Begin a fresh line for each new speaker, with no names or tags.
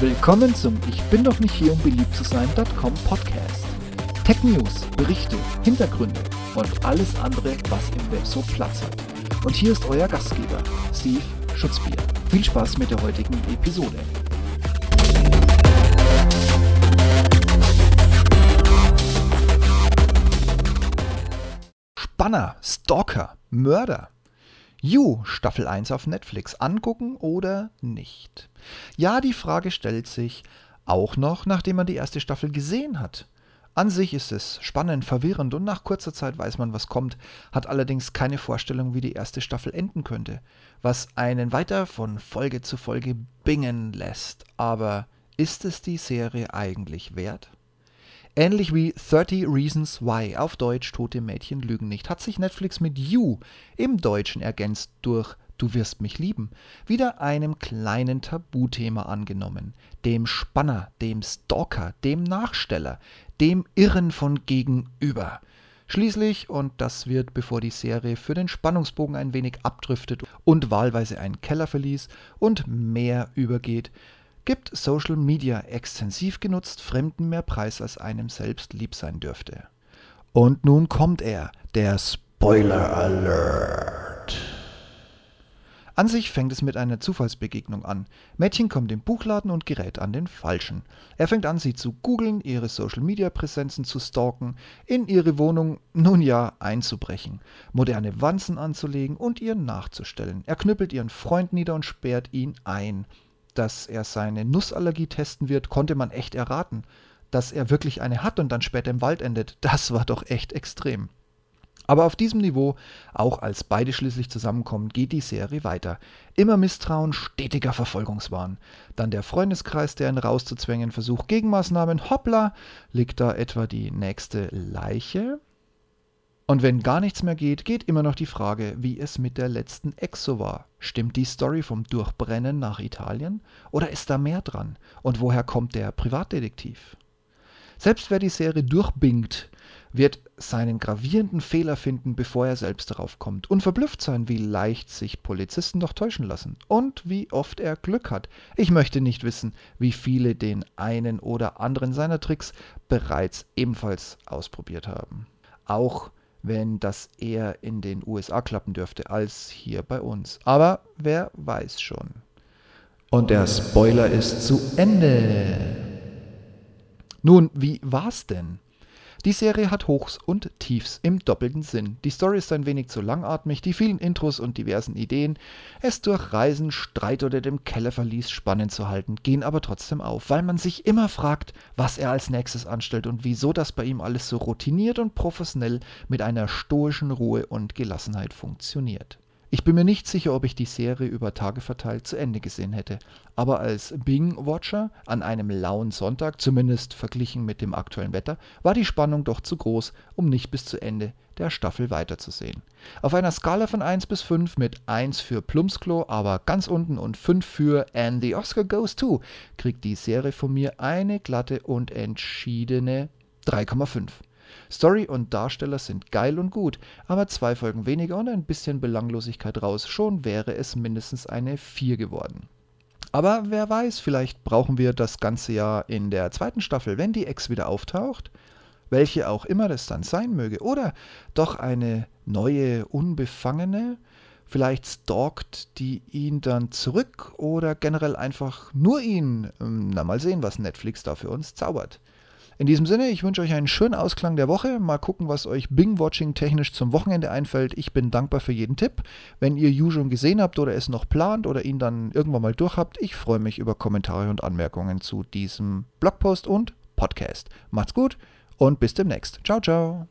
Willkommen zum Ich bin doch nicht hier, um beliebt zu sein.com Podcast. Tech News, Berichte, Hintergründe und alles andere, was im Web so Platz hat. Und hier ist euer Gastgeber, Steve Schutzbier. Viel Spaß mit der heutigen Episode. Spanner, Stalker, Mörder. You, Staffel 1 auf Netflix, angucken oder nicht? Ja, die Frage stellt sich auch noch, nachdem man die erste Staffel gesehen hat. An sich ist es spannend, verwirrend und nach kurzer Zeit weiß man, was kommt, hat allerdings keine Vorstellung, wie die erste Staffel enden könnte, was einen weiter von Folge zu Folge bingen lässt. Aber ist es die Serie eigentlich wert? Ähnlich wie 30 Reasons Why auf Deutsch Tote Mädchen lügen nicht, hat sich Netflix mit You im Deutschen ergänzt durch Du wirst mich lieben, wieder einem kleinen Tabuthema angenommen, dem Spanner, dem Stalker, dem Nachsteller, dem Irren von gegenüber. Schließlich, und das wird, bevor die Serie für den Spannungsbogen ein wenig abdriftet und wahlweise einen Keller verließ und mehr übergeht, gibt Social Media extensiv genutzt Fremden mehr Preis, als einem selbst lieb sein dürfte. Und nun kommt er, der Spoiler Alert. An sich fängt es mit einer Zufallsbegegnung an. Mädchen kommt im Buchladen und gerät an den Falschen. Er fängt an, sie zu googeln, ihre Social-Media-Präsenzen zu stalken, in ihre Wohnung, nun ja, einzubrechen, moderne Wanzen anzulegen und ihr nachzustellen. Er knüppelt ihren Freund nieder und sperrt ihn ein dass er seine Nussallergie testen wird, konnte man echt erraten. Dass er wirklich eine hat und dann später im Wald endet, das war doch echt extrem. Aber auf diesem Niveau, auch als beide schließlich zusammenkommen, geht die Serie weiter. Immer Misstrauen, stetiger Verfolgungswahn. Dann der Freundeskreis, der ihn rauszuzwängen versucht, Gegenmaßnahmen, hoppla, liegt da etwa die nächste Leiche? Und wenn gar nichts mehr geht, geht immer noch die Frage, wie es mit der letzten Exo war. Stimmt die Story vom Durchbrennen nach Italien? Oder ist da mehr dran? Und woher kommt der Privatdetektiv? Selbst wer die Serie durchbingt, wird seinen gravierenden Fehler finden, bevor er selbst darauf kommt und verblüfft sein, wie leicht sich Polizisten doch täuschen lassen und wie oft er Glück hat. Ich möchte nicht wissen, wie viele den einen oder anderen seiner Tricks bereits ebenfalls ausprobiert haben. Auch wenn das eher in den USA klappen dürfte als hier bei uns. Aber wer weiß schon. Und der Spoiler ist zu Ende. Nun, wie war's denn? Die Serie hat Hochs und Tiefs im doppelten Sinn. Die Story ist ein wenig zu langatmig, die vielen Intros und diversen Ideen, es durch Reisen, Streit oder dem Kellerverlies spannend zu halten, gehen aber trotzdem auf, weil man sich immer fragt, was er als nächstes anstellt und wieso das bei ihm alles so routiniert und professionell mit einer stoischen Ruhe und Gelassenheit funktioniert. Ich bin mir nicht sicher, ob ich die Serie über Tage verteilt zu Ende gesehen hätte, aber als Bing-Watcher an einem lauen Sonntag, zumindest verglichen mit dem aktuellen Wetter, war die Spannung doch zu groß, um nicht bis zu Ende der Staffel weiterzusehen. Auf einer Skala von 1 bis 5 mit 1 für Plumpsklo, aber ganz unten und 5 für And the Oscar Goes To, kriegt die Serie von mir eine glatte und entschiedene 3,5. Story und Darsteller sind geil und gut, aber zwei Folgen weniger und ein bisschen Belanglosigkeit raus, schon wäre es mindestens eine 4 geworden. Aber wer weiß, vielleicht brauchen wir das ganze Jahr in der zweiten Staffel, wenn die Ex wieder auftaucht, welche auch immer das dann sein möge, oder doch eine neue, unbefangene, vielleicht stalkt die ihn dann zurück oder generell einfach nur ihn. Ähm, na mal sehen, was Netflix da für uns zaubert. In diesem Sinne, ich wünsche euch einen schönen Ausklang der Woche. Mal gucken, was euch Bing-Watching technisch zum Wochenende einfällt. Ich bin dankbar für jeden Tipp. Wenn ihr You schon gesehen habt oder es noch plant oder ihn dann irgendwann mal durch habt, ich freue mich über Kommentare und Anmerkungen zu diesem Blogpost und Podcast. Macht's gut und bis demnächst. Ciao, ciao.